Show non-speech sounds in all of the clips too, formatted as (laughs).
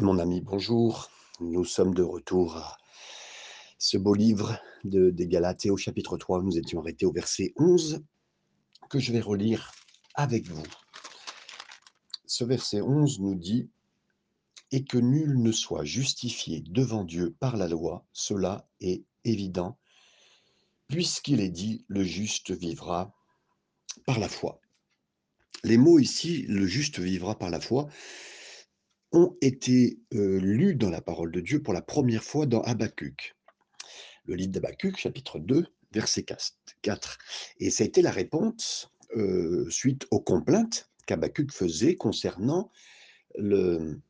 Mon ami, bonjour. Nous sommes de retour à ce beau livre de, des Galates au chapitre 3, nous étions arrêtés au verset 11 que je vais relire avec vous. Ce verset 11 nous dit Et que nul ne soit justifié devant Dieu par la loi, cela est évident, puisqu'il est dit Le juste vivra par la foi. Les mots ici, le juste vivra par la foi, ont été euh, lus dans la parole de Dieu pour la première fois dans Habacuc. Le livre d'Habacuc, chapitre 2, verset 4. Et ça a été la réponse euh, suite aux complaintes qu'Habacuc faisait concernant le,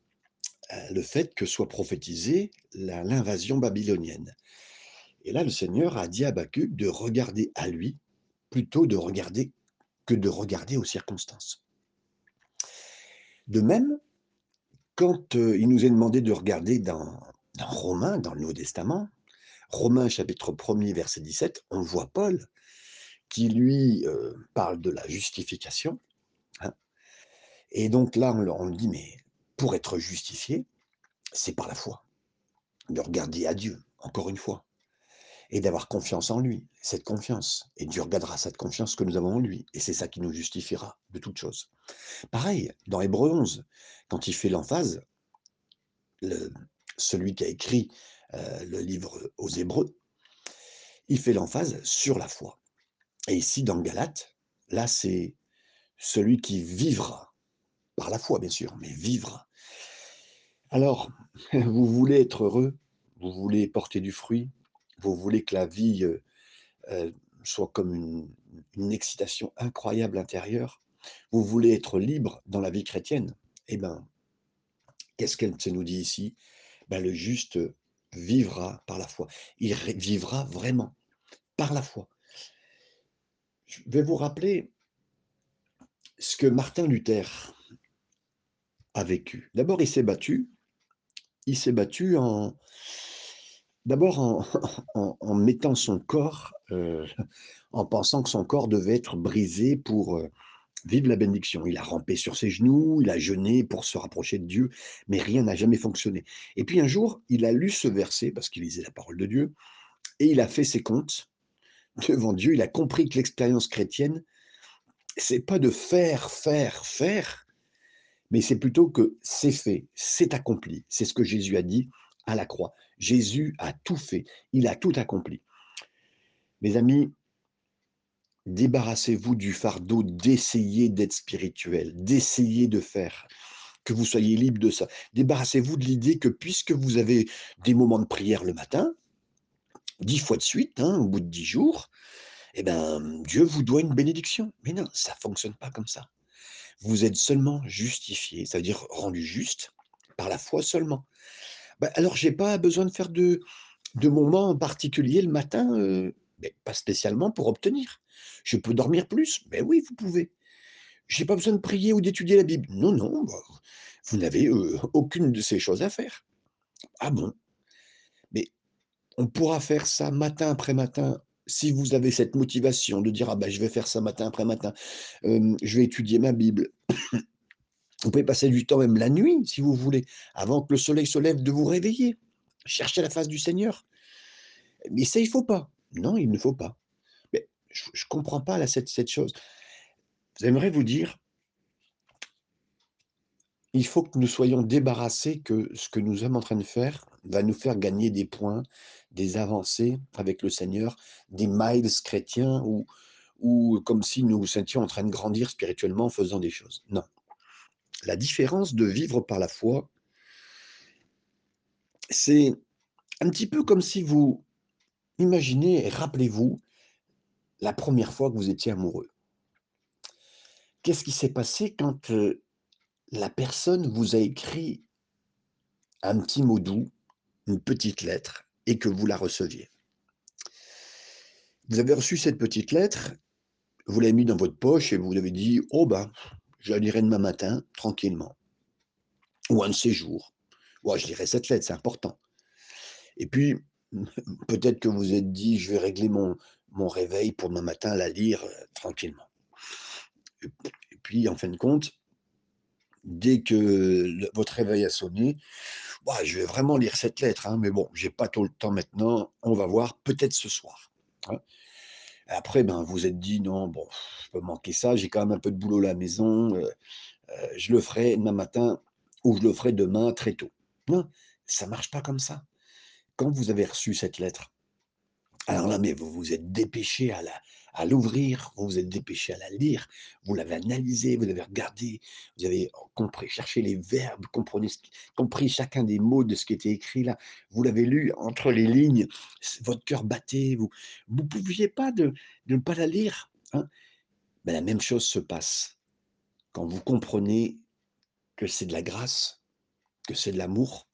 euh, le fait que soit prophétisée l'invasion babylonienne. Et là, le Seigneur a dit à Habacuc de regarder à lui plutôt de regarder que de regarder aux circonstances. De même, quand il nous est demandé de regarder dans, Romains, dans le Nouveau Testament, Romains chapitre 1er, verset 17, on voit Paul qui lui parle de la justification. Hein. Et donc là, on, on dit, mais pour être justifié, c'est par la foi. De regarder à Dieu, encore une fois. Et d'avoir confiance en lui, cette confiance. Et Dieu regardera cette confiance que nous avons en lui. Et c'est ça qui nous justifiera de toutes choses. Pareil, dans Hébreu 11, quand il fait l'emphase, celui qui a écrit euh, le livre aux Hébreux, il fait l'emphase sur la foi. Et ici, dans Galate, là, c'est celui qui vivra, par la foi bien sûr, mais vivra. Alors, (laughs) vous voulez être heureux, vous voulez porter du fruit, vous voulez que la vie soit comme une, une excitation incroyable intérieure, vous voulez être libre dans la vie chrétienne, eh bien, qu'est-ce qu'elle nous dit ici? Ben, Le juste vivra par la foi. Il vivra vraiment par la foi. Je vais vous rappeler ce que Martin Luther a vécu. D'abord, il s'est battu. Il s'est battu en, d'abord (laughs) en, mettant son corps, euh, en pensant que son corps devait être brisé pour euh, Vive la bénédiction. Il a rampé sur ses genoux, il a jeûné pour se rapprocher de Dieu, mais rien n'a jamais fonctionné. Et puis un jour, il a lu ce verset, parce qu'il lisait la parole de Dieu, et il a fait ses comptes (laughs) devant Dieu. Il a compris que l'expérience chrétienne, c'est pas de faire, faire, faire, mais c'est plutôt que c'est fait, c'est accompli. C'est ce que Jésus a dit à la croix. Jésus a tout fait, il a tout accompli. Mes amis, débarrassez-vous du fardeau d'essayer d'être spirituel, d'essayer de faire, que vous soyez libre de ça. Débarrassez-vous de l'idée que puisque vous avez des moments de prière le matin, dix fois de suite, hein, au bout de dix jours, eh ben, Dieu vous doit une bénédiction. Mais non, ça ne fonctionne pas comme ça. Vous êtes seulement justifié, ça veut dire rendu juste par la foi seulement. Ben, alors, je n'ai pas besoin de faire de, de moments en particulier le matin. Euh, mais pas spécialement pour obtenir. Je peux dormir plus Mais oui, vous pouvez. Je n'ai pas besoin de prier ou d'étudier la Bible. Non, non, bah, vous n'avez euh, aucune de ces choses à faire. Ah bon? Mais on pourra faire ça matin après matin si vous avez cette motivation de dire ah ben je vais faire ça matin après matin, je vais étudier ma Bible. Vous pouvez passer du temps même la nuit si vous voulez, avant que le soleil se lève, de vous réveiller, chercher la face du Seigneur. Mais ça il faut pas. Non, il ne faut pas. Je ne comprends pas cette, chose. J'aimerais vous dire, il faut que nous soyons débarrassés que ce que nous sommes en train de faire va nous faire gagner des points, des avancées avec le Seigneur, des miles chrétiens ou, ou comme si nous sentions en train de grandir spirituellement en faisant des choses. Non. La différence de vivre par la foi, c'est un petit peu comme si vous Imaginez et rappelez-vous la première fois que vous étiez amoureux. Qu'est-ce qui s'est passé quand la personne vous a écrit un petit mot doux, une petite lettre, et que vous la receviez? Vous avez reçu cette petite lettre, vous l'avez mis dans votre poche et vous avez dit Oh ben, je la lirai demain matin, tranquillement. Ou un de ces jours. Je lirai cette lettre, c'est important. Et puis, (laughs) peut-être que vous êtes dit, je vais régler mon, réveil pour demain matin la lire euh, tranquillement. Et puis, en fin de compte, dès que votre réveil a sonné, je vais vraiment lire cette lettre, hein, mais bon, j'ai pas tout le temps maintenant, on va voir, peut-être ce soir. Hein. Après, ben, vous êtes dit, non, bon, je peux manquer ça, j'ai quand même un peu de boulot à la maison, euh, euh, je le ferai demain matin ou je le ferai demain très tôt. Non, ça marche pas comme ça. Quand vous avez reçu cette lettre, alors là, mais vous vous êtes dépêché à l'ouvrir, vous vous êtes dépêché à la lire, vous l'avez analysé, vous l'avez regardé, vous avez compris, cherché les verbes, compris chacun des mots de ce qui était écrit là, vous l'avez lu entre les lignes, votre cœur battait, vous ne pouviez pas de, ne pas la lire. Hein. Mais la même chose se passe quand vous comprenez que c'est de la grâce, que c'est de l'amour,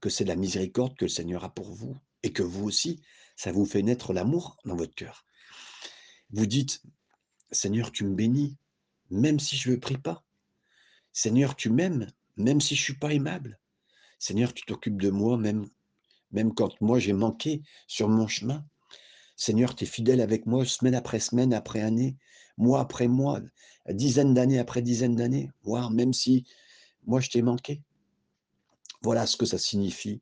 que c'est de la miséricorde que le Seigneur a pour vous, et que vous aussi, ça vous fait naître l'amour dans votre cœur. Vous dites, Seigneur, tu me bénis, même si je ne prie pas. Seigneur, tu m'aimes, même si je ne suis pas aimable. Seigneur, tu t'occupes de moi, même, quand moi j'ai manqué sur mon chemin. Seigneur, tu es fidèle avec moi semaine après semaine, après année, mois après mois, dizaines d'années après dizaines d'années, voire même si moi je t'ai manqué. Voilà ce que ça signifie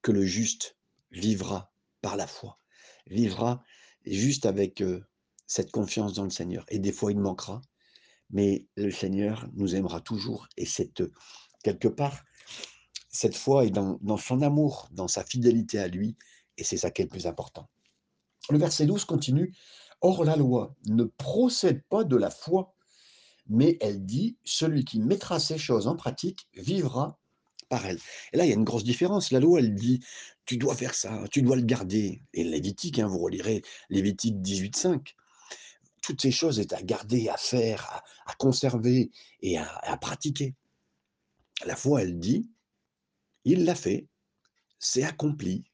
que le juste vivra par la foi, vivra juste avec cette confiance dans le Seigneur. Et des fois, il manquera, mais le Seigneur nous aimera toujours. Et cette, quelque part, cette foi est dans, son amour, dans sa fidélité à lui, et c'est ça qui est le plus important. Le verset 12 continue, Or la loi ne procède pas de la foi, mais elle dit, celui qui mettra ces choses en pratique vivra par elle. Et là, il y a une grosse différence. La loi, elle dit, tu dois faire ça, tu dois le garder. Et Lévitique, hein, vous relirez Lévitique 18.5 toutes ces choses est à garder, à faire, à, conserver et à, pratiquer. La foi, elle dit, il l'a fait, c'est accompli.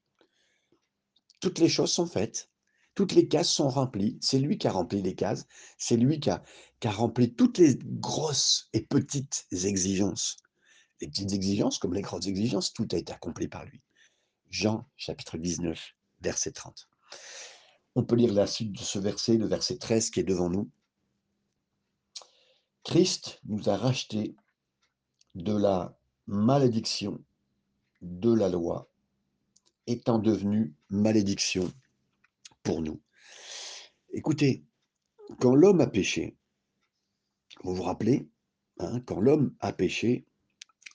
Toutes les choses sont faites, toutes les cases sont remplies. C'est lui qui a rempli les cases, c'est lui qui a rempli toutes les grosses et petites exigences. Les petites exigences comme les grosses exigences, tout a été accompli par lui. Jean chapitre 19, verset 30. On peut lire la suite de ce verset, le verset 13 qui est devant nous. Christ nous a rachetés de la malédiction de la loi, étant devenu malédiction pour nous. Écoutez, quand l'homme a péché, vous vous rappelez, hein, quand l'homme a péché,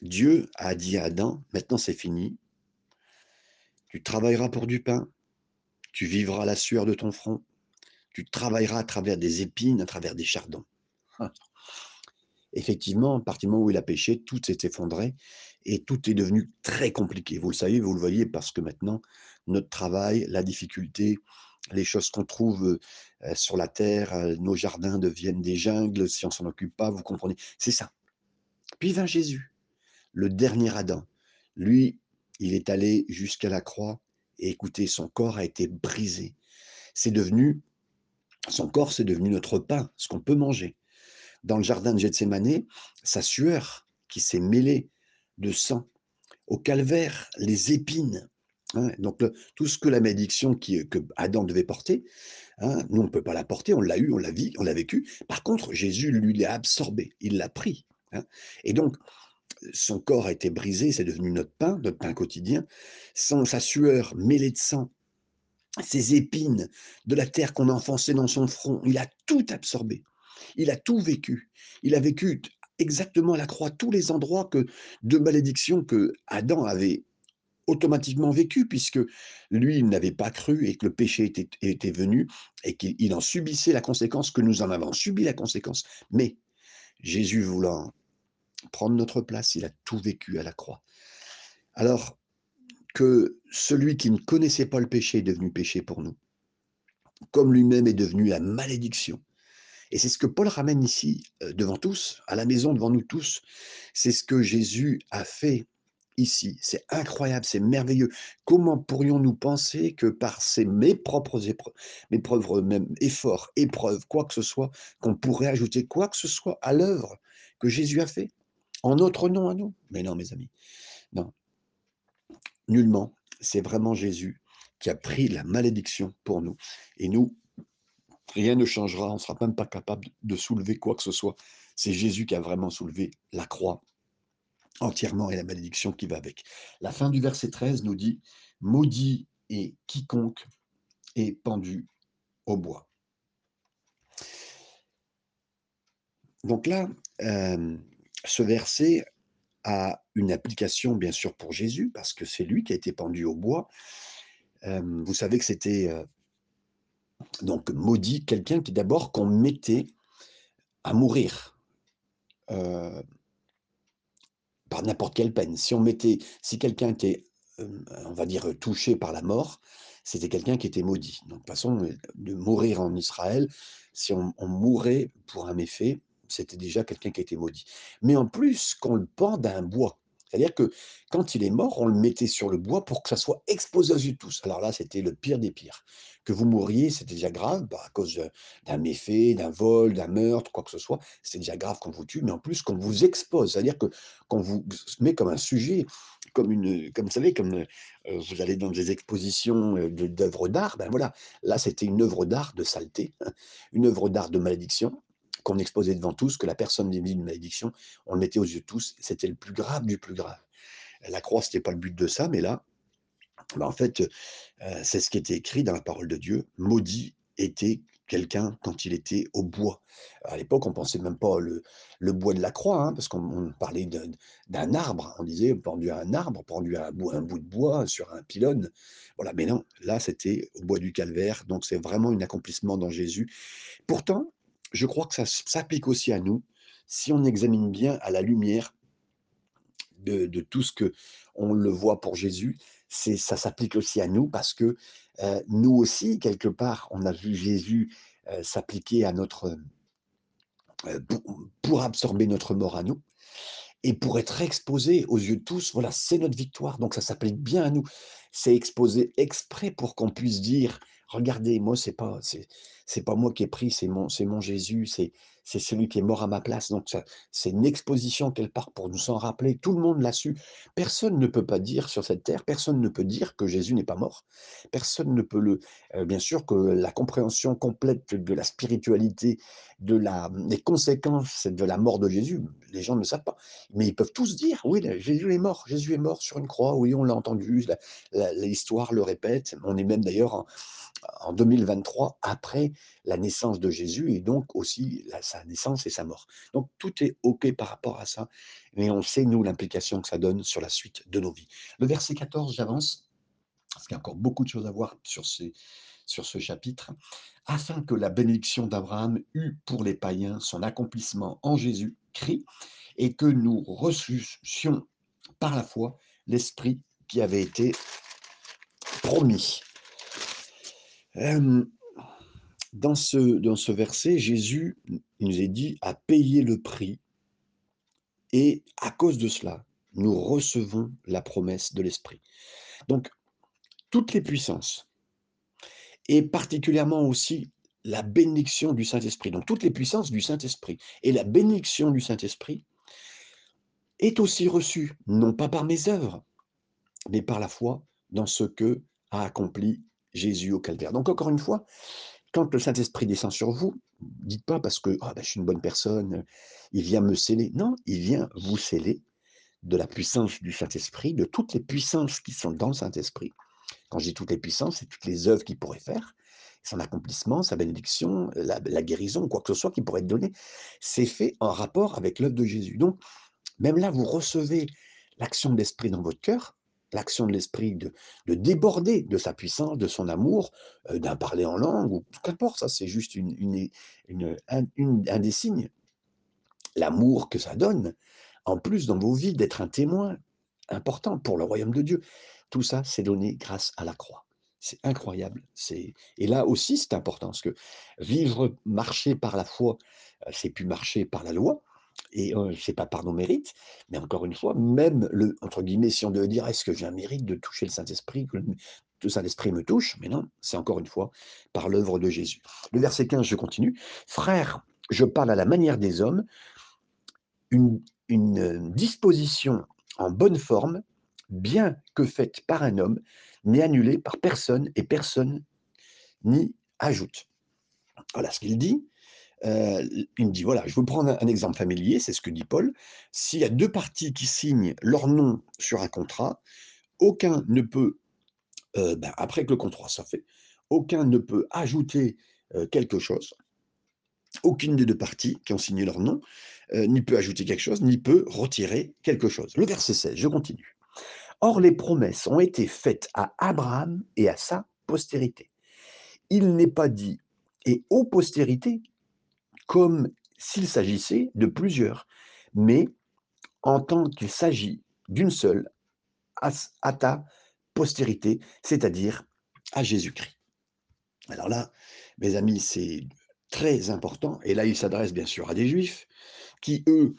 Dieu a dit à Adam, maintenant c'est fini, tu travailleras pour du pain, tu vivras la sueur de ton front, tu travailleras à travers des épines, à travers des chardons. (laughs) Effectivement, à partir du moment où il a péché, tout s'est effondré et tout est devenu très compliqué. Vous le savez, vous le voyez, parce que maintenant, notre travail, la difficulté, les choses qu'on trouve euh, sur la terre, euh, nos jardins deviennent des jungles si on s'en occupe pas, vous comprenez. C'est ça. Puis vint Jésus, le dernier Adam. Lui, il est allé jusqu'à la croix et écoutez, son corps a été brisé. C'est devenu, son corps, c'est devenu notre pain, ce qu'on peut manger. Dans le jardin de Gethsemane, sa sueur qui s'est mêlée de sang. Au calvaire, les épines. Hein. donc, tout ce que la malédiction que Adam devait porter, hein, nous, on ne peut pas la porter, on l'a eu, on l'a vu, on l'a vécu. Par contre, Jésus, lui, l'a absorbé, il l'a pris. Hein. Et donc, son corps a été brisé, c'est devenu notre pain, notre pain quotidien, sans sa sueur mêlée de sang, ses épines de la terre qu'on a enfoncée dans son front, il a tout absorbé, il a tout vécu, il a vécu exactement à la croix tous les endroits que, de malédiction que Adam avait automatiquement vécu, puisque lui, il n'avait pas cru et que le péché était, était venu et qu'il en subissait la conséquence, que nous en avons subi la conséquence. Mais Jésus voulant prendre notre place, il a tout vécu à la croix. Alors que celui qui ne connaissait pas le péché est devenu péché pour nous, comme lui-même est devenu la malédiction. Et c'est ce que Paul ramène ici euh, devant tous, à la maison devant nous tous. C'est ce que Jésus a fait ici. C'est incroyable, c'est merveilleux. Comment pourrions-nous penser que par ces, mes propres épreuves, mes propres même efforts, épreuves, quoi que ce soit, qu'on pourrait ajouter quoi que ce soit à l'œuvre que Jésus a fait? En notre nom à nous Mais non, mes amis. Non. Nullement. C'est vraiment Jésus qui a pris la malédiction pour nous. Et nous, rien ne changera. On ne sera même pas capable de soulever quoi que ce soit. C'est Jésus qui a vraiment soulevé la croix entièrement et la malédiction qui va avec. La fin du verset 13 nous dit Maudit est quiconque est pendu au bois. Donc là, euh, ce verset a une application bien sûr pour Jésus, parce que c'est lui qui a été pendu au bois. Euh, vous savez que c'était euh, donc maudit, quelqu'un qui d'abord qu'on mettait à mourir par n'importe quelle peine. Si on mettait, si quelqu'un était, on va dire, touché par la mort, c'était quelqu'un qui était maudit. Donc, de toute façon, de mourir en Israël, si on, on mourait pour un méfait, c'était déjà quelqu'un qui était maudit. Mais en plus, qu'on le pende à un bois. C'est-à-dire que quand il est mort, on le mettait sur le bois pour que ça soit exposé aux yeux tous. Alors là, c'était le pire des pires. Que vous mouriez, c'était déjà grave, bah, à cause d'un méfait, d'un vol, d'un meurtre, quoi que ce soit. C'est déjà grave qu'on vous tue, mais en plus qu'on vous expose. C'est-à-dire que qu'on vous met comme un sujet, comme une, comme vous savez, comme euh, vous allez dans des expositions euh, d'œuvres d'art, ben voilà, là c'était une œuvre d'art de saleté, (laughs) une œuvre d'art de malédiction, qu'on exposait devant tous, que la personne vit une malédiction, on le mettait aux yeux de tous, c'était le plus grave du plus grave. La croix, ce n'était pas le but de ça, mais là, bah, en fait, euh, c'est ce qui était écrit dans la parole de Dieu. Maudit était quelqu'un quand il était au bois. À l'époque, on pensait même pas le, le bois de la croix, hein, parce qu'on parlait d'un arbre. On disait pendu à un arbre, pendu à un bout, un bout de bois sur un pylône. Voilà, mais non, là, c'était au bois du calvaire. Donc, c'est vraiment un accomplissement dans Jésus. Pourtant, je crois que ça s'applique aussi à nous si on examine bien à la lumière de, tout ce que on le voit pour Jésus. C'est ça s'applique aussi à nous parce que euh, nous aussi quelque part on a vu Jésus euh, s'appliquer à notre euh, pour, absorber notre mort à nous et pour être exposé aux yeux de tous. Voilà, c'est notre victoire. Donc ça s'applique bien à nous. C'est exposé exprès pour qu'on puisse dire regardez, moi c'est pas c'est pas moi qui ai pris, c'est mon, c'est mon Jésus, c'est, c'est celui qui est mort à ma place. Donc, c'est une exposition quelque part pour nous en rappeler. Tout le monde l'a su. Personne ne peut pas dire sur cette terre, personne ne peut dire que Jésus n'est pas mort. Personne ne peut le. Euh, bien sûr que la compréhension complète de la spiritualité, de la, des conséquences de la mort de Jésus, les gens ne savent pas. Mais ils peuvent tous dire oui, Jésus est mort, Jésus est mort sur une croix, oui, on l'a entendu, l'histoire le répète. On est même d'ailleurs en, en 2023 après la naissance de Jésus et donc aussi sa naissance et sa mort. Donc tout est OK par rapport à ça, mais on sait, nous, l'implication que ça donne sur la suite de nos vies. Le verset 14, j'avance, parce qu'il y a encore beaucoup de choses à voir sur, ces, sur ce chapitre. Afin que la bénédiction d'Abraham eût pour les païens son accomplissement en Jésus-Christ et que nous reçussions par la foi l'Esprit qui avait été promis dans, ce, dans ce verset, Jésus nous est dit à payer le prix et à cause de cela, nous recevons la promesse de l'Esprit. Donc, toutes les puissances, et particulièrement aussi la bénédiction du Saint-Esprit, donc toutes les puissances du Saint-Esprit, et la bénédiction du Saint-Esprit est aussi reçue, non pas par mes œuvres, mais par la foi dans ce que a accompli Jésus au calvaire. Donc encore une fois, quand le Saint-Esprit descend sur vous, dites pas parce que ben, je suis une bonne personne, il vient me sceller. Non, il vient vous sceller de la puissance du Saint-Esprit, de toutes les puissances qui sont dans le Saint-Esprit. Quand je dis toutes les puissances, c'est toutes les œuvres qu'il pourrait faire, son accomplissement, sa bénédiction, la, guérison, quoi que ce soit qui pourrait être donné, c'est fait en rapport avec l'œuvre de Jésus. Donc, même là, vous recevez l'action de l'Esprit dans votre cœur, l'action de l'esprit de, déborder de sa puissance, de son amour, euh, d'un parler en langue, ou qu'importe, ça c'est juste une, un, des signes. L'amour que ça donne, en plus dans vos vies, d'être un témoin important pour le royaume de Dieu. Tout ça, c'est donné grâce à la croix. C'est incroyable. C'est et là aussi, c'est important parce que vivre, marcher par la foi, euh, c'est plus marcher par la loi et ce n'est pas par nos mérites, mais encore une fois, même le, entre guillemets, si on devait dire, est-ce que j'ai un mérite de toucher le Saint-Esprit, que le Saint-Esprit me touche, mais non, c'est encore une fois par l'œuvre de Jésus. Le verset 15, je continue. Frère, je parle à la manière des hommes, une, une disposition en bonne forme, bien que faite par un homme, n'est annulée par personne et personne n'y ajoute. Voilà ce qu'il dit. euh, il me dit, voilà, je vous prendre un, exemple familier, c'est ce que dit Paul. S'il y a deux parties qui signent leur nom sur un contrat, aucun ne peut, euh, ben, après que le contrat soit fait, aucun ne peut ajouter euh, quelque chose. Aucune des deux parties qui ont signé leur nom n'y peut ajouter quelque chose, ni peut retirer quelque chose. Le verset 16, je continue. Or, les promesses ont été faites à Abraham et à sa postérité. Il n'est pas dit et aux postérités comme s'il s'agissait de plusieurs, mais en tant qu'il s'agit d'une seule, à, ta postérité, c'est-à-dire à, Jésus-Christ. Alors là, mes amis, c'est très important, et là, il s'adresse bien sûr à des juifs qui, eux,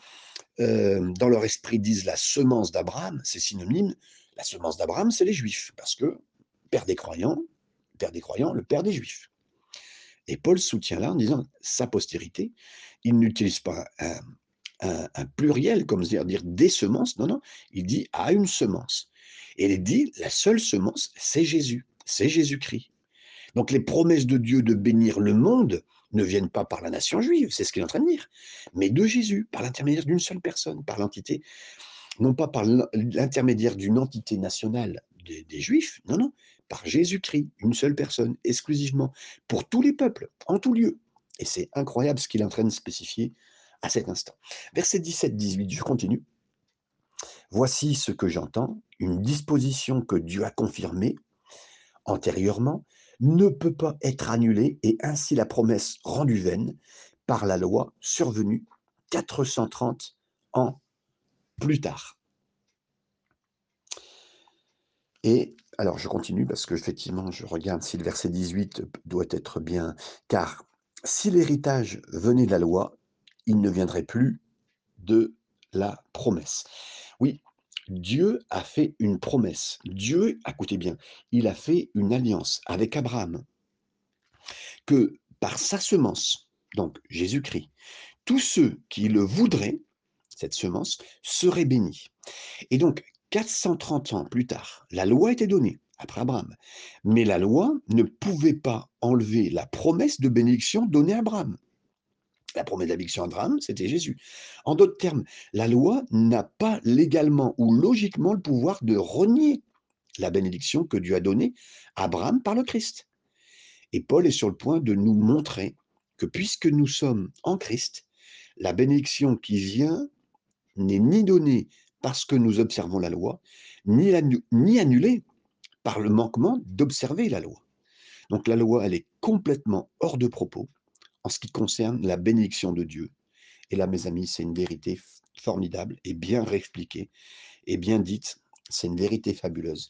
dans leur esprit, disent la semence d'Abraham, c'est synonyme, la semence d'Abraham, c'est les juifs, parce que père des croyants, père des croyants, le père des juifs. Et Paul soutient là en disant sa postérité. Il n'utilise pas un, pluriel, comme dire, dire des semences. Non, non, il dit à une semence. Et il dit la seule semence, c'est Jésus, c'est Jésus-Christ. Donc les promesses de Dieu de bénir le monde ne viennent pas par la nation juive, c'est ce qu'il est en train de dire, mais de Jésus, par l'intermédiaire d'une seule personne, par l'entité, non pas par l'intermédiaire d'une entité nationale des, Juifs, non, non, par Jésus-Christ, une seule personne, exclusivement, pour tous les peuples, en tout lieu. Et c'est incroyable ce qu'il est en train de spécifier à cet instant. Verset 17-18, je continue. Voici ce que j'entends, une disposition que Dieu a confirmée antérieurement ne peut pas être annulée et ainsi la promesse rendue vaine par la loi survenue 430 ans plus tard. Et alors je continue parce que effectivement je regarde si le verset 18 doit être bien, car si l'héritage venait de la loi, il ne viendrait plus de la promesse. Oui, Dieu a fait une promesse. Dieu, écoutez bien, il a fait une alliance avec Abraham, que par sa semence, donc Jésus-Christ, tous ceux qui le voudraient, cette semence, seraient bénis. Et donc, 430 ans plus tard, la loi était donnée après Abraham. Mais la loi ne pouvait pas enlever la promesse de bénédiction donnée à Abraham. La promesse de bénédiction à Abraham, c'était Jésus. En d'autres termes, la loi n'a pas légalement ou logiquement le pouvoir de renier la bénédiction que Dieu a donnée à Abraham par le Christ. Et Paul est sur le point de nous montrer que puisque nous sommes en Christ, la bénédiction qui vient n'est ni donnée parce que nous observons la loi, ni annulée par le manquement d'observer la loi. Donc la loi, elle est complètement hors de propos en ce qui concerne la bénédiction de Dieu. Et là, mes amis, c'est une vérité formidable et bien réexpliquée et bien dite. C'est une vérité fabuleuse.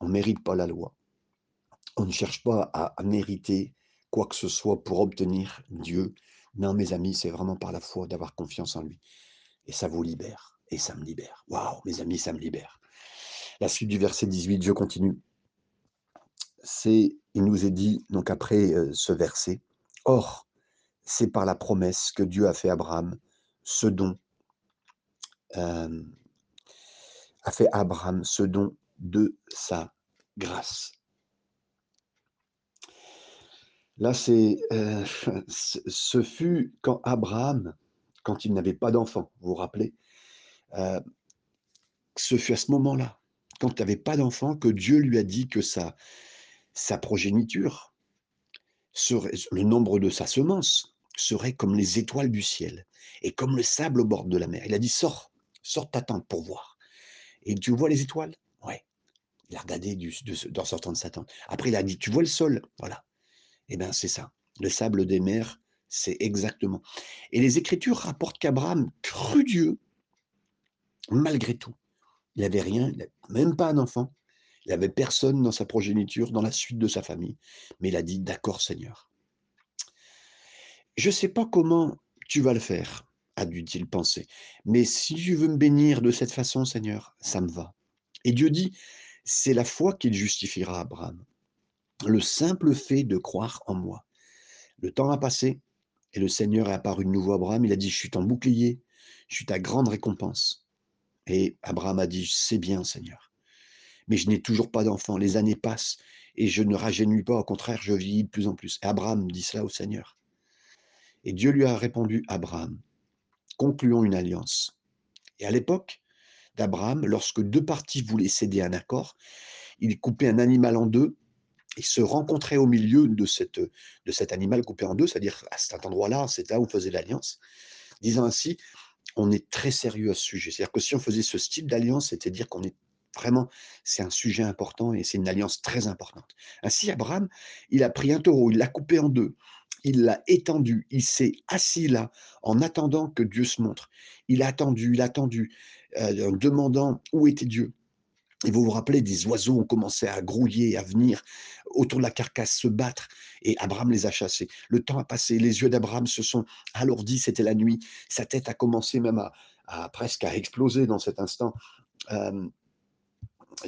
On ne mérite pas la loi. On ne cherche pas à, mériter quoi que ce soit pour obtenir Dieu. Non, mes amis, c'est vraiment par la foi d'avoir confiance en lui. Et ça vous libère et ça me libère. Waouh, mes amis, ça me libère. La suite du verset 18, je continue. C'est, il nous est dit, donc après euh, ce verset, Or, c'est par la promesse que Dieu a fait à Abraham ce don, a fait Abraham ce don de sa grâce. Là, c'est, euh, (laughs) ce fut quand Abraham, quand il n'avait pas d'enfant, vous vous rappelez, euh, ce fut à ce moment-là, quand il n'avait pas d'enfant, que Dieu lui a dit que sa, progéniture, le nombre de sa semence, serait comme les étoiles du ciel et comme le sable au bord de la mer. Il a dit Sors, sors ta tente pour voir. Et tu vois les étoiles? Ouais. Il a regardé du, en sortant de sa tente. Après, il a dit Tu vois le sol? Voilà. Eh bien, c'est ça. Le sable des mers, c'est exactement. Et les Écritures rapportent qu'Abraham crut Dieu malgré tout. Il n'avait rien, même pas un enfant. Il n'avait personne dans sa progéniture, dans la suite de sa famille. Mais il a dit, d'accord Seigneur. Je ne sais pas comment tu vas le faire, a dû-il penser. Mais si tu veux me bénir de cette façon, Seigneur, ça me va. Et Dieu dit, c'est la foi qu'il justifiera Abraham. Le simple fait de croire en moi. Le temps a passé et le Seigneur est apparu de nouveau à Abraham. Il a dit, je suis ton bouclier, je suis ta grande récompense. Et Abraham a dit, c'est bien Seigneur, mais je n'ai toujours pas d'enfant, les années passent et je ne rajeunis pas, au contraire, je vieillis de plus en plus. Et Abraham dit cela au Seigneur. Et Dieu lui a répondu, Abraham, concluons une alliance. Et à l'époque d'Abraham, lorsque deux parties voulaient céder un accord, il coupait un animal en deux et se rencontrait au milieu de, cette, de cet animal coupé en deux, c'est-à-dire à cet endroit-là, c'est là où on faisait l'alliance, disant ainsi, on est très sérieux à ce sujet. C'est-à-dire que si on faisait ce style d'alliance, c'était dire qu'on est vraiment, c'est un sujet important et c'est une alliance très importante. Ainsi, Abraham, il a pris un taureau, il l'a coupé en deux, il l'a étendu, il s'est assis là en attendant que Dieu se montre. Il a attendu, il a attendu, euh, en demandant où était Dieu. Et vous vous rappelez, des oiseaux ont commencé à grouiller, à venir autour de la carcasse, se battre, et Abraham les a chassés. Le temps a passé, les yeux d'Abraham se sont alourdis, c'était la nuit, sa tête a commencé même à, presque exploser dans cet instant. Euh,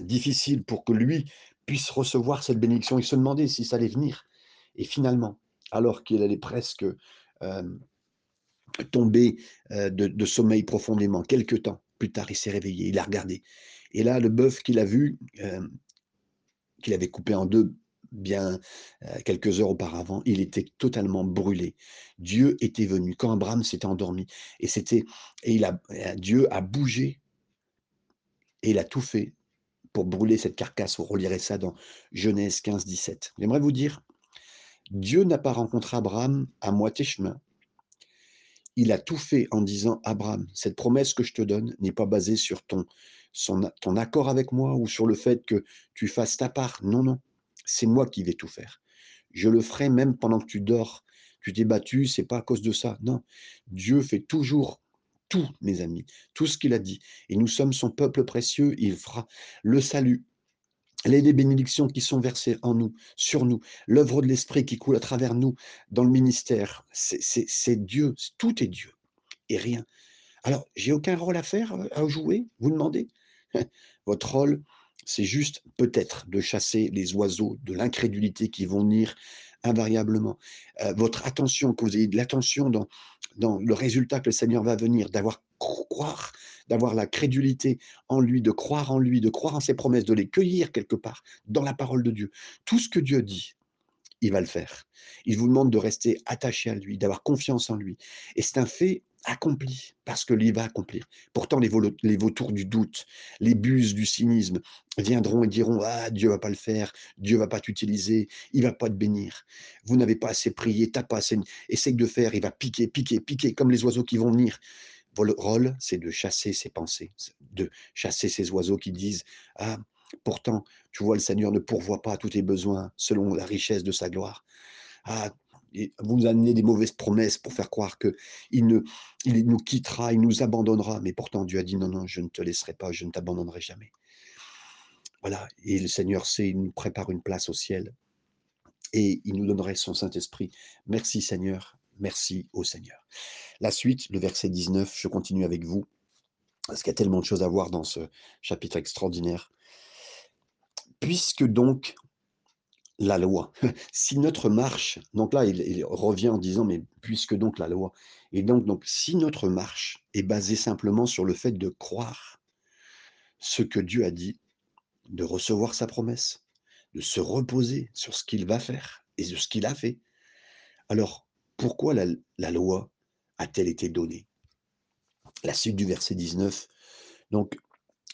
difficile pour que lui puisse recevoir cette bénédiction. Il se demandait si ça allait venir. Et finalement, alors qu'il allait presque tomber de, sommeil profondément, quelques temps plus tard, il s'est réveillé, il a regardé. Et là, le bœuf qu'il a vu, qu'il avait coupé en deux bien quelques heures auparavant, il était totalement brûlé. Dieu était venu quand Abraham s'était endormi et c'était et il a Dieu a bougé et il a tout fait pour brûler cette carcasse. Vous relirez ça dans Genèse 15, 17. J'aimerais vous dire, Dieu n'a pas rencontré Abraham à moitié chemin. Il a tout fait en disant, Abraham, cette promesse que je te donne n'est pas basée sur ton, ton accord avec moi ou sur le fait que tu fasses ta part. Non, non, c'est moi qui vais tout faire. Je le ferai même pendant que tu dors. Tu t'es battu, c'est pas à cause de ça. Non, Dieu fait toujours tout, mes amis, tout ce qu'il a dit. Et nous sommes son peuple précieux, il fera le salut. Les bénédictions qui sont versées en nous, sur nous, l'œuvre de l'Esprit qui coule à travers nous dans le ministère, c'est Dieu, tout est Dieu et rien. Alors, j'ai aucun rôle à faire, à jouer, vous demandez? (laughs) Votre rôle, c'est juste peut-être de chasser les oiseaux de l'incrédulité qui vont venir invariablement. Euh, votre attention, que de l'attention dans, dans le résultat que le Seigneur va venir, d'avoir croire, d'avoir la crédulité en lui, de croire en lui, de croire en ses promesses, de les cueillir quelque part dans la parole de Dieu. Tout ce que Dieu dit, il va le faire. Il vous demande de rester attaché à lui, d'avoir confiance en lui. Et c'est un fait accompli, parce que lui va accomplir. Pourtant, les, les, vautours du doute, les buses du cynisme viendront et diront Ah, Dieu va pas le faire, Dieu va pas t'utiliser, il va pas te bénir. Vous n'avez pas assez prié, t'as pas assez. Essaye de faire, il va piquer, piquer, piquer, comme les oiseaux qui vont venir. Votre rôle, c'est de chasser ces pensées, de chasser ces oiseaux qui disent Ah, pourtant, tu vois, le Seigneur ne pourvoit pas à tous tes besoins selon la richesse de sa gloire. Ah, vous nous amenez des mauvaises promesses pour faire croire que il, il nous quittera, il nous abandonnera. Mais pourtant, Dieu a dit non, non, je ne te laisserai pas, je ne t'abandonnerai jamais. Voilà. Et le Seigneur sait, il nous prépare une place au ciel et il nous donnerait son Saint-Esprit. Merci Seigneur, merci au Seigneur. La suite, le verset 19, je continue avec vous, parce qu'il y a tellement de choses à voir dans ce chapitre extraordinaire. Puisque donc la loi. (laughs) si notre marche, donc là, il, revient en disant, mais puisque donc la loi, et donc, donc, si notre marche est basée simplement sur le fait de croire ce que Dieu a dit, de recevoir sa promesse, de se reposer sur ce qu'il va faire et de ce qu'il a fait, alors pourquoi la, la loi a-t-elle été donnée? La suite du verset 19, donc,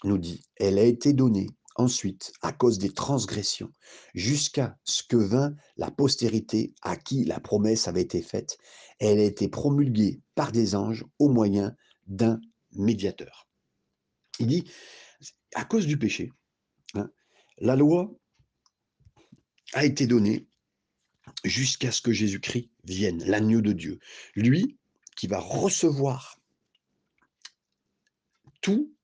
nous dit, elle a été donnée ensuite à cause des transgressions, jusqu'à ce que vint la postérité à qui la promesse avait été faite. Elle a été promulguée par des anges au moyen d'un médiateur. Il dit, à cause du péché, hein, la loi a été donnée jusqu'à ce que Jésus-Christ vienne, l'agneau de Dieu. Lui qui va recevoir tout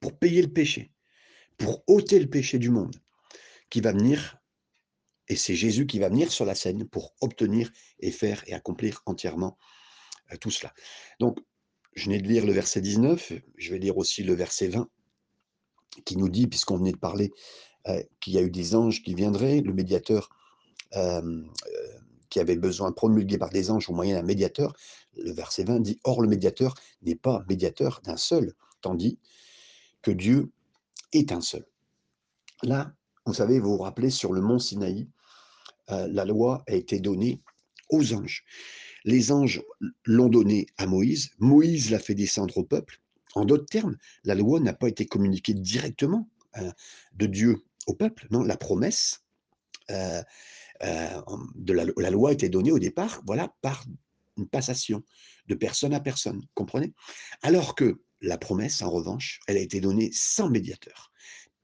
pour payer le péché pour ôter le péché du monde, qui va venir, et c'est Jésus qui va venir sur la scène pour obtenir et faire et accomplir entièrement euh, tout cela. Donc, je venais de lire le verset 19, je vais lire aussi le verset 20, qui nous dit, puisqu'on venait de parler, euh, qu'il y a eu des anges qui viendraient, le médiateur euh, qui avait besoin promulgué par des anges au moyen d'un médiateur, le verset 20 dit, Or le médiateur n'est pas médiateur d'un seul, tandis que Dieu seul. Là, vous savez, vous vous rappelez, sur le mont Sinaï, euh, la loi a été donnée aux anges. les anges l'ont donné à Moïse, Moïse l'a fait descendre au peuple. En d'autres termes, la loi n'a pas été communiquée directement hein, de Dieu au peuple, non, la promesse euh, euh, de la, la, loi a été donnée au départ, voilà, par une passation de personne à personne, comprenez? Alors que la promesse, en revanche, elle a été donnée sans médiateur,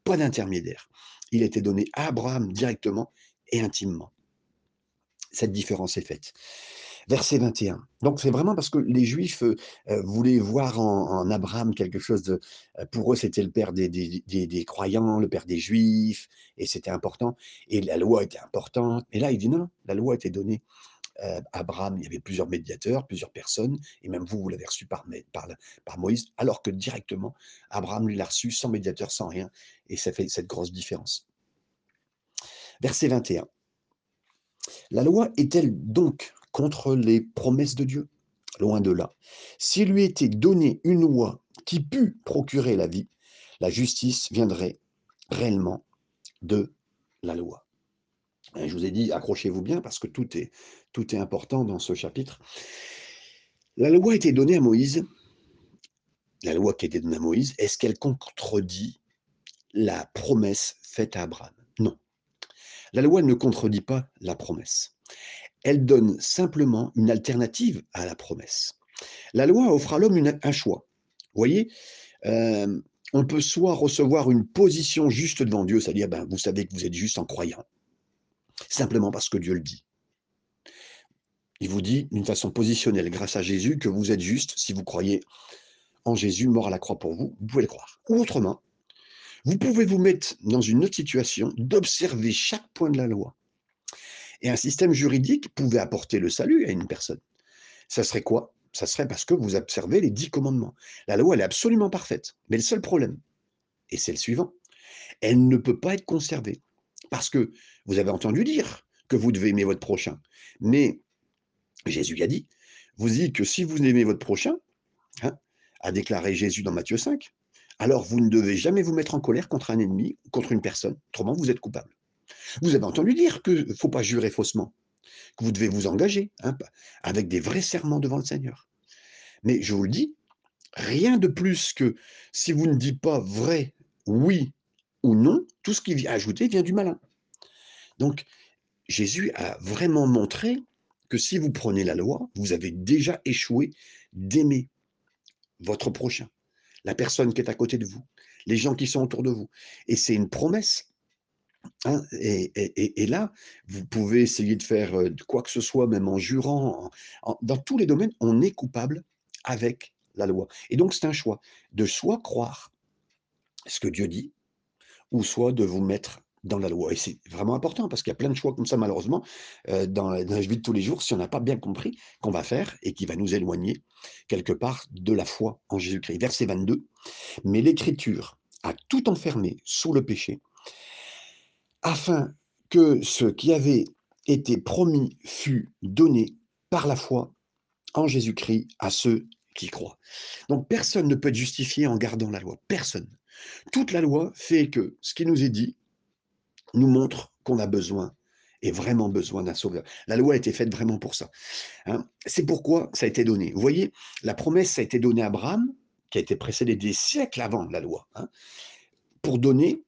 pas d'intermédiaire. Il a été donné à Abraham directement et intimement. Cette différence est faite. Verset 21. Donc c'est vraiment parce que les Juifs euh, euh, voulaient voir en, Abraham quelque chose de... Euh, pour eux, c'était le père des, des, croyants, le père des Juifs, et c'était important. Et la loi était importante. Et là, il dit non la loi était donnée Abraham, il y avait plusieurs médiateurs, plusieurs personnes, et même vous, vous l'avez reçu par, Moïse, alors que directement, Abraham lui l'a reçu sans médiateur, sans rien, et ça fait cette grosse différence. Verset 21. La loi est-elle donc contre les promesses de Dieu? Loin de là. S'il lui était donné une loi qui pût procurer la vie, la justice viendrait réellement de la loi. Je vous ai dit, accrochez-vous bien parce que tout est, tout est important dans ce chapitre. La loi a été donnée à Moïse. La loi qui a été donnée à Moïse, est-ce qu'elle contredit la promesse faite à Abraham? Non. La loi ne contredit pas la promesse. Elle donne simplement une alternative à la promesse. La loi offre à l'homme un choix. Vous voyez, euh, on peut soit recevoir une position juste devant Dieu, c'est-à-dire, ben, vous savez que vous êtes juste en croyant, simplement parce que Dieu le dit. Il vous dit d'une façon positionnelle, grâce à Jésus, que vous êtes juste si vous croyez en Jésus mort à la croix pour vous. Vous pouvez le croire. Ou autrement, vous pouvez vous mettre dans une autre situation d'observer chaque point de la loi. Et un système juridique pouvait apporter le salut à une personne. Ça serait quoi? Ça serait parce que vous observez les dix commandements. La loi, elle est absolument parfaite. Mais le seul problème, et c'est le suivant, elle ne peut pas être conservée. Parce que vous avez entendu dire que vous devez aimer votre prochain. Mais Jésus a dit, vous dites que si vous aimez votre prochain, hein, a déclaré Jésus dans Matthieu 5, alors vous ne devez jamais vous mettre en colère contre un ennemi, contre une personne, autrement vous êtes coupable. Vous avez entendu dire qu'il ne faut pas jurer faussement, que vous devez vous engager hein, avec des vrais serments devant le Seigneur. Mais je vous le dis, rien de plus que si vous ne dites pas vrai, oui ou non, tout ce qui vient ajouter vient du malin. Donc, Jésus a vraiment montré que si vous prenez la loi, vous avez déjà échoué d'aimer votre prochain, la personne qui est à côté de vous, les gens qui sont autour de vous. Et c'est une promesse. Hein, et, là, vous pouvez essayer de faire euh, quoi que ce soit, même en jurant. dans tous les domaines, on est coupable avec la loi. Et donc, c'est un choix de soit croire ce que Dieu dit, ou soit de vous mettre dans la loi. Et c'est vraiment important parce qu'il y a plein de choix comme ça, malheureusement, euh, dans, la, vie de tous les jours, si on n'a pas bien compris qu'on va faire et qui va nous éloigner quelque part de la foi en Jésus-Christ. Verset 22. Mais l'Écriture a tout enfermé sous le péché, afin que ce qui avait été promis fût donné par la foi en Jésus-Christ à ceux qui croient. Donc personne ne peut être justifié en gardant la loi. Personne. Toute la loi fait que ce qui nous est dit, nous montre qu'on a besoin et vraiment besoin d'un sauveur. La loi a été faite vraiment pour ça. Hein. C'est pourquoi ça a été donné. Vous voyez, la promesse a été donnée à Abraham, qui a été précédé des siècles avant la loi, hein, pour donner,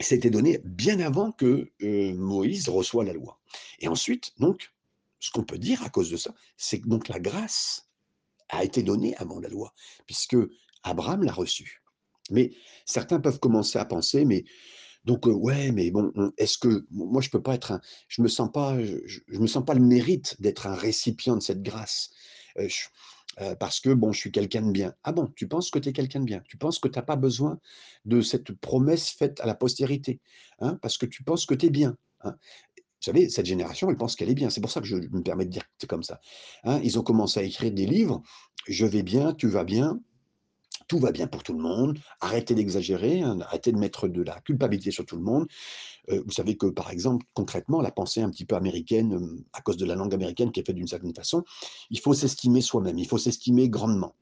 c'était donné bien avant que euh, Moïse reçoit la loi. Et ensuite, donc, ce qu'on peut dire à cause de ça, c'est que donc la grâce a été donnée avant la loi, puisque Abraham l'a reçue. Mais certains peuvent commencer à penser, mais donc ouais, mais bon, est-ce que moi je peux pas être un, je me sens pas, je, me sens pas le mérite d'être un récipient de cette grâce, parce que bon, je suis quelqu'un de bien. Ah bon, tu penses que tu es quelqu'un de bien, tu penses que tu n'as pas besoin de cette promesse faite à la postérité, hein, parce que tu penses que tu es bien. Hein? Vous savez, cette génération, elle pense qu'elle est bien. C'est pour ça que je me permets de dire que c'est comme ça. Hein. Ils ont commencé à écrire des livres. Je vais bien, tu vas bien tout va bien pour tout le monde, arrêtez d'exagérer, hein, arrêtez de mettre de la culpabilité sur tout le monde. Euh, vous savez que, par exemple, concrètement, la pensée un petit peu américaine, à cause de la langue américaine qui est faite d'une certaine façon, il faut s'estimer soi-même, il faut s'estimer grandement.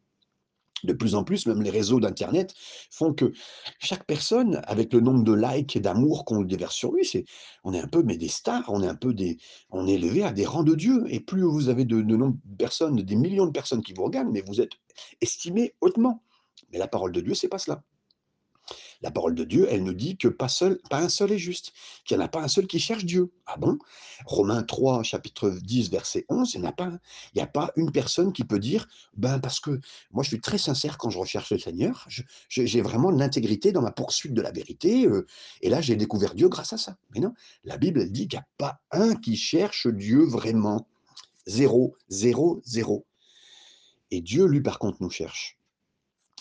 de plus en plus, même les réseaux d'internet font que chaque personne, avec le nombre de likes et d'amour qu'on déverse sur lui, c'est on est un peu mais des stars, on est un peu des on est élevé à des rangs de Dieu et plus vous avez de de nombre de personnes, des millions de personnes qui vous regardent, mais vous êtes estimé hautement. Mais la parole de Dieu, c'est pas cela. La parole de Dieu, elle nous dit que pas, un seul est juste, qu'il n'y en a pas un seul qui cherche Dieu. Ah bon? Romains 3, chapitre 10, verset 11, il n'y a, pas, a pas une personne qui peut dire, ben parce que moi je suis très sincère quand je recherche le Seigneur, j'ai vraiment l'intégrité dans ma poursuite de la vérité, euh, et là j'ai découvert Dieu grâce à ça. Mais non, la Bible elle dit qu'il n'y a pas un qui cherche Dieu vraiment. Zéro, zéro, zéro. Et Dieu, lui, par contre, nous cherche.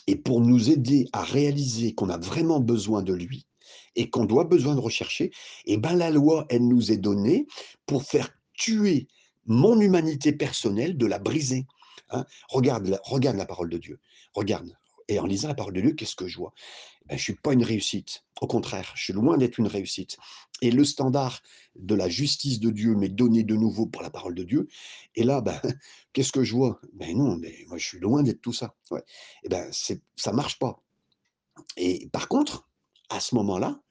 Et pour nous aider à réaliser qu'on a vraiment besoin de lui et qu'on doit besoin de rechercher, eh ben la loi, elle nous est donnée pour faire tuer mon humanité personnelle, de la briser. Hein. regarde, regarde la parole de Dieu. Regarde. Et en lisant la parole de Dieu, qu'est-ce que je vois? Ben, Je ne suis pas une réussite. Au contraire, je suis loin d'être une réussite. Et le standard de la justice de Dieu m'est donné de nouveau par la parole de Dieu. Et là, ben, (laughs) qu'est-ce que je vois? Ben non, mais moi je suis loin d'être tout ça. Ouais. Et ben ça marche pas. Et par contre, à ce moment-là,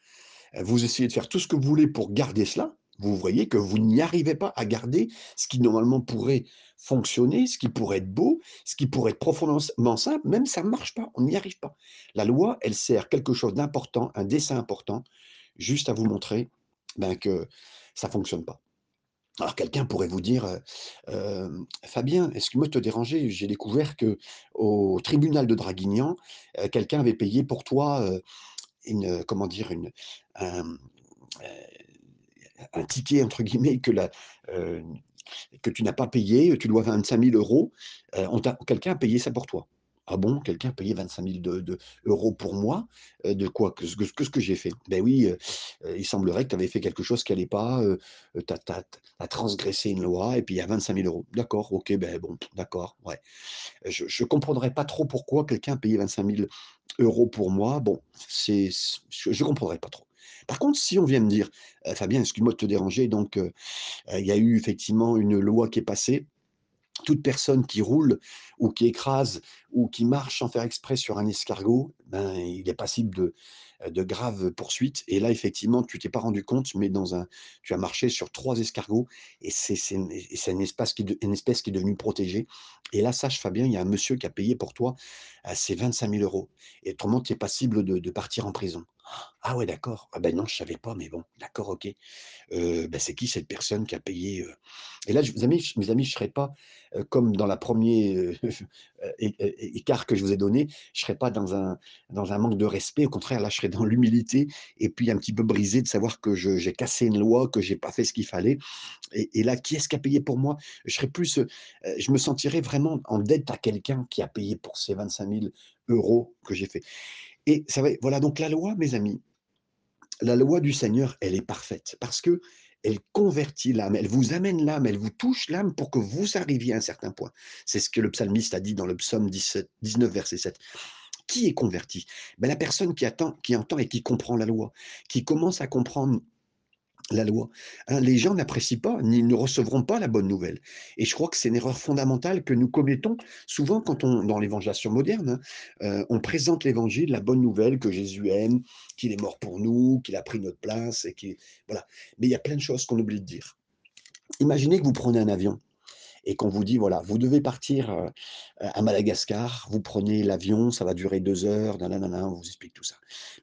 vous essayez de faire tout ce que vous voulez pour garder cela, vous voyez que vous n'y arrivez pas à garder ce qui normalement pourrait fonctionner, ce qui pourrait être beau, ce qui pourrait être profondément simple, même ça ne marche pas, on n'y arrive pas. La loi, elle sert quelque chose d'important, un dessin important, juste à vous montrer ben, que ça ne fonctionne pas. Alors quelqu'un pourrait vous dire, euh, euh, Fabien, excuse-moi de te déranger, j'ai découvert que au tribunal de Draguignan, euh, quelqu'un avait payé pour toi une, comment dire, une, un ticket, entre guillemets, que, la, euh, que tu n'as pas payé, tu dois 25 000 euros, euh, quelqu'un a payé ça pour toi. Ah bon, quelqu'un a payé 25 000 de, euros pour moi euh, De quoi? Que, que, ce que j'ai fait Ben oui, il semblerait que tu avais fait quelque chose qui n'allait pas, tu as, transgressé une loi et puis il y a 25 000 euros. D'accord, ok, ben bon, d'accord, ouais. Je ne comprendrais pas trop pourquoi quelqu'un a payé 25 000 euros pour moi. Bon, c'est, je ne comprendrais pas trop. Par contre, si on vient me dire, Fabien, excuse-moi de te déranger, donc il y a eu effectivement une loi qui est passée. Toute personne qui roule ou qui écrase ou qui marche sans faire exprès sur un escargot, ben, il est passible de, de graves poursuites. Et là, effectivement, tu t'es pas rendu compte, mais dans un, tu as marché sur trois escargots et c'est une, espèce qui, est devenue protégée. Et là, sache Fabien, il y a un monsieur qui a payé pour toi ces 25 000 euros. Et autrement, tu es passible de, de, partir en prison. Ah ouais, d'accord. Ah ben non, je savais pas, mais bon, d'accord, ok. Ben c'est qui cette personne qui a payé Et là, mes amis, mes amis, je serais pas comme dans la première écart que je vous ai donné. Je serais pas dans un dans un manque de respect. Au contraire, là, je serais dans l'humilité et puis un petit peu brisé de savoir que j'ai cassé une loi, que j'ai pas fait ce qu'il fallait. Et, là, qui est-ce qui a payé pour moi? Je serais plus, je me sentirais vraiment en dette à quelqu'un qui a payé pour ces 25 000 euros que j'ai fait. Et ça va, voilà, donc la loi, mes amis, la loi du Seigneur, elle est parfaite parce que elle convertit l'âme, elle vous amène l'âme, elle vous touche l'âme pour que vous arriviez à un certain point. C'est ce que le psalmiste a dit dans le psaume 19, verset 7. Qui est converti? Ben, La personne qui, attend, qui entend et qui comprend la loi, qui commence à comprendre la loi. Hein, les gens n'apprécient pas, ni ne recevront pas la bonne nouvelle. Et je crois que c'est une erreur fondamentale que nous commettons souvent quand on, dans l'évangélisation moderne, hein, euh, on présente l'évangile, la bonne nouvelle que Jésus aime, qu'il est mort pour nous, qu'il a pris notre place, et qui voilà. Mais il y a plein de choses qu'on oublie de dire. Imaginez que vous prenez un avion et qu'on vous dit, voilà, vous devez partir euh, à Madagascar, vous prenez l'avion, ça va durer deux heures, nanana, on vous explique tout ça.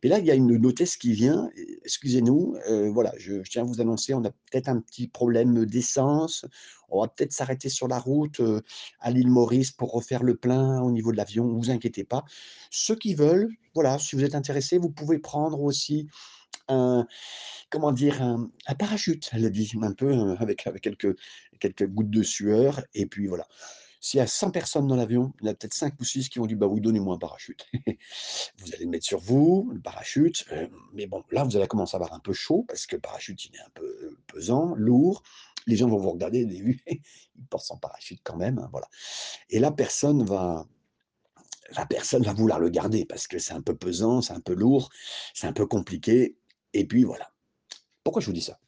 Mais là, il y a une hôtesse qui vient, excusez-nous, euh, voilà, je, tiens à vous annoncer, on a peut-être un petit problème d'essence, on va peut-être s'arrêter sur la route euh, à l'île Maurice pour refaire le plein au niveau de l'avion, ne vous inquiétez pas. Ceux qui veulent, voilà, si vous êtes intéressés, vous pouvez prendre aussi un, comment dire, un, parachute, elle a dit, un peu avec, avec quelques, quelques gouttes de sueur, et puis voilà. S'il y a 100 personnes dans l'avion, il y en a peut-être 5 ou 6 qui ont dit Bah oui, donnez-moi un parachute. (laughs) vous allez le mettre sur vous, le parachute. mais bon, là, vous allez commencer à avoir un peu chaud parce que le parachute, il est un peu pesant, lourd. Les gens vont vous regarder, (laughs) il porte son parachute quand même. Hein, voilà. Et là, personne va, la personne va vouloir le garder parce que c'est un peu pesant, c'est un peu lourd, c'est un peu compliqué. Et puis voilà. Pourquoi je vous dis ça?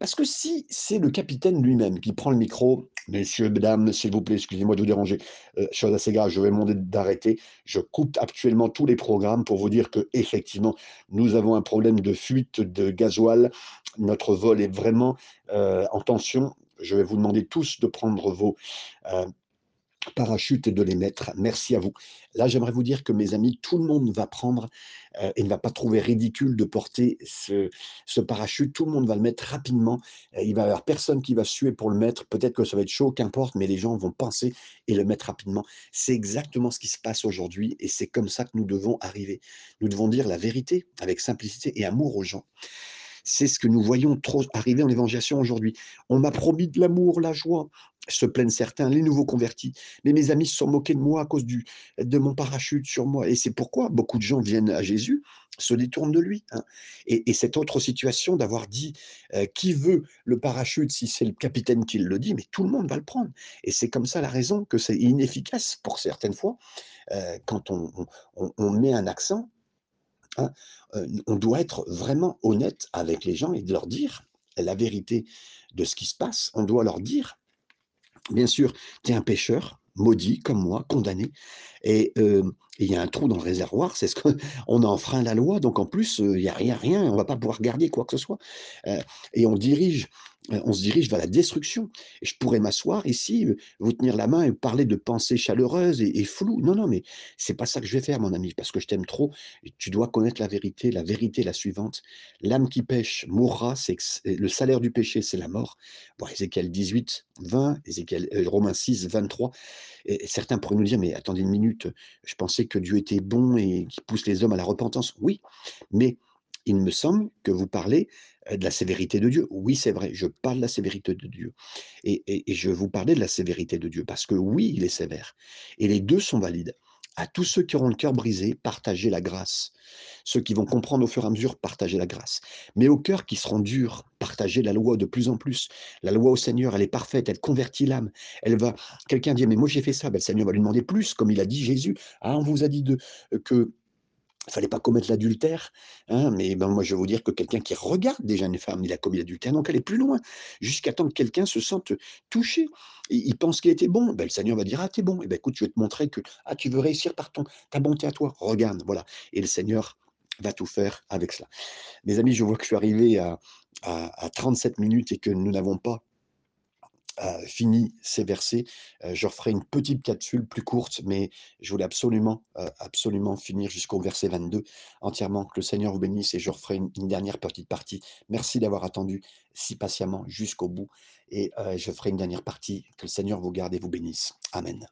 Parce que si c'est le capitaine lui-même qui prend le micro Messieurs, mesdames, s'il vous plaît, excusez-moi de vous déranger. Euh, chose assez grave, je vais demander d'arrêter. Je coupe actuellement tous les programmes pour vous dire que effectivement, nous avons un problème de fuite de gasoil. Notre vol est vraiment euh, en tension. Je vais vous demander tous de prendre vos euh, parachute et de les mettre. Merci à vous. Là, j'aimerais vous dire que mes amis, tout le monde va prendre euh, et ne va pas trouver ridicule de porter ce, ce, parachute. Tout le monde va le mettre rapidement. Euh, il va y avoir personne qui va suer pour le mettre. Peut-être que ça va être chaud, qu'importe, mais les gens vont penser et le mettre rapidement. C'est exactement ce qui se passe aujourd'hui et c'est comme ça que nous devons arriver. Nous devons dire la vérité avec simplicité et amour aux gens. C'est ce que nous voyons trop arriver en évangélisation aujourd'hui. On m'a promis de l'amour, la joie, se plaignent certains, les nouveaux convertis. Mais mes amis se sont moqués de moi à cause du, de mon parachute sur moi. Et c'est pourquoi beaucoup de gens viennent à Jésus, se détournent de lui. Hein. Et, cette autre situation d'avoir dit euh, qui veut le parachute si c'est le capitaine qui le dit, mais tout le monde va le prendre. Et c'est comme ça la raison que c'est inefficace pour certaines fois euh, quand on, on, met un accent Hein, on doit être vraiment honnête avec les gens et de leur dire la vérité de ce qui se passe. On doit leur dire, bien sûr, tu es un pécheur, maudit comme moi, condamné, et il y a un trou dans le réservoir, c'est ce qu'on (laughs) a enfreint la loi, donc en plus, il n'y a rien, rien, on ne va pas pouvoir garder quoi que ce soit. et on dirige. euh, on se dirige vers la destruction. Je pourrais m'asseoir ici, vous tenir la main et parler de pensées chaleureuses et, floues. Non, non, mais c'est pas ça que je vais faire, mon ami, parce que je t'aime trop. Tu dois connaître la vérité. La vérité la suivante. L'âme qui pêche mourra. C'est le salaire du péché, c'est la mort. Bon, Ézéchiel 18, 20, Ézéchiel, euh, Romains 6, 23. Et certains pourraient nous dire, mais attendez une minute, je pensais que Dieu était bon et qu'il pousse les hommes à la repentance. Oui, mais il me semble que vous parlez de la sévérité de Dieu. Oui, c'est vrai, je parle de la sévérité de Dieu. Et, je vous parlais de la sévérité de Dieu, parce que oui, il est sévère. Et les deux sont valides. À tous ceux qui auront le cœur brisé, partagez la grâce. Ceux qui vont comprendre au fur et à mesure, partagez la grâce. Mais aux cœurs qui seront durs, partagez la loi de plus en plus. La loi au Seigneur, elle est parfaite, elle convertit l'âme. Elle va. Quelqu'un dit, mais moi j'ai fait ça. Ben, le Seigneur va lui demander plus, comme il a dit Jésus. Ah, on vous a dit de, que il fallait pas commettre l'adultère, hein, mais ben, moi je vais vous dire que quelqu'un qui regarde déjà une femme, il a commis l'adultère, donc elle est plus loin, jusqu'à temps que quelqu'un se sente touché. il pense qu'il était bon, ben, le Seigneur va dire ah t'es bon, et eh ben écoute je vais te montrer que ah tu veux réussir par ton ta bonté à toi, regarde, voilà, et le Seigneur va tout faire avec cela. Mes amis, je vois que je suis arrivé à, à 37 minutes et que nous n'avons pas fini ces versets. je referai une petite capsule plus courte, mais je voulais absolument, absolument finir jusqu'au verset 22 entièrement. Que le Seigneur vous bénisse et je referai une dernière petite partie. Merci d'avoir attendu si patiemment jusqu'au bout et je ferai une dernière partie. Que le Seigneur vous garde et vous bénisse. Amen.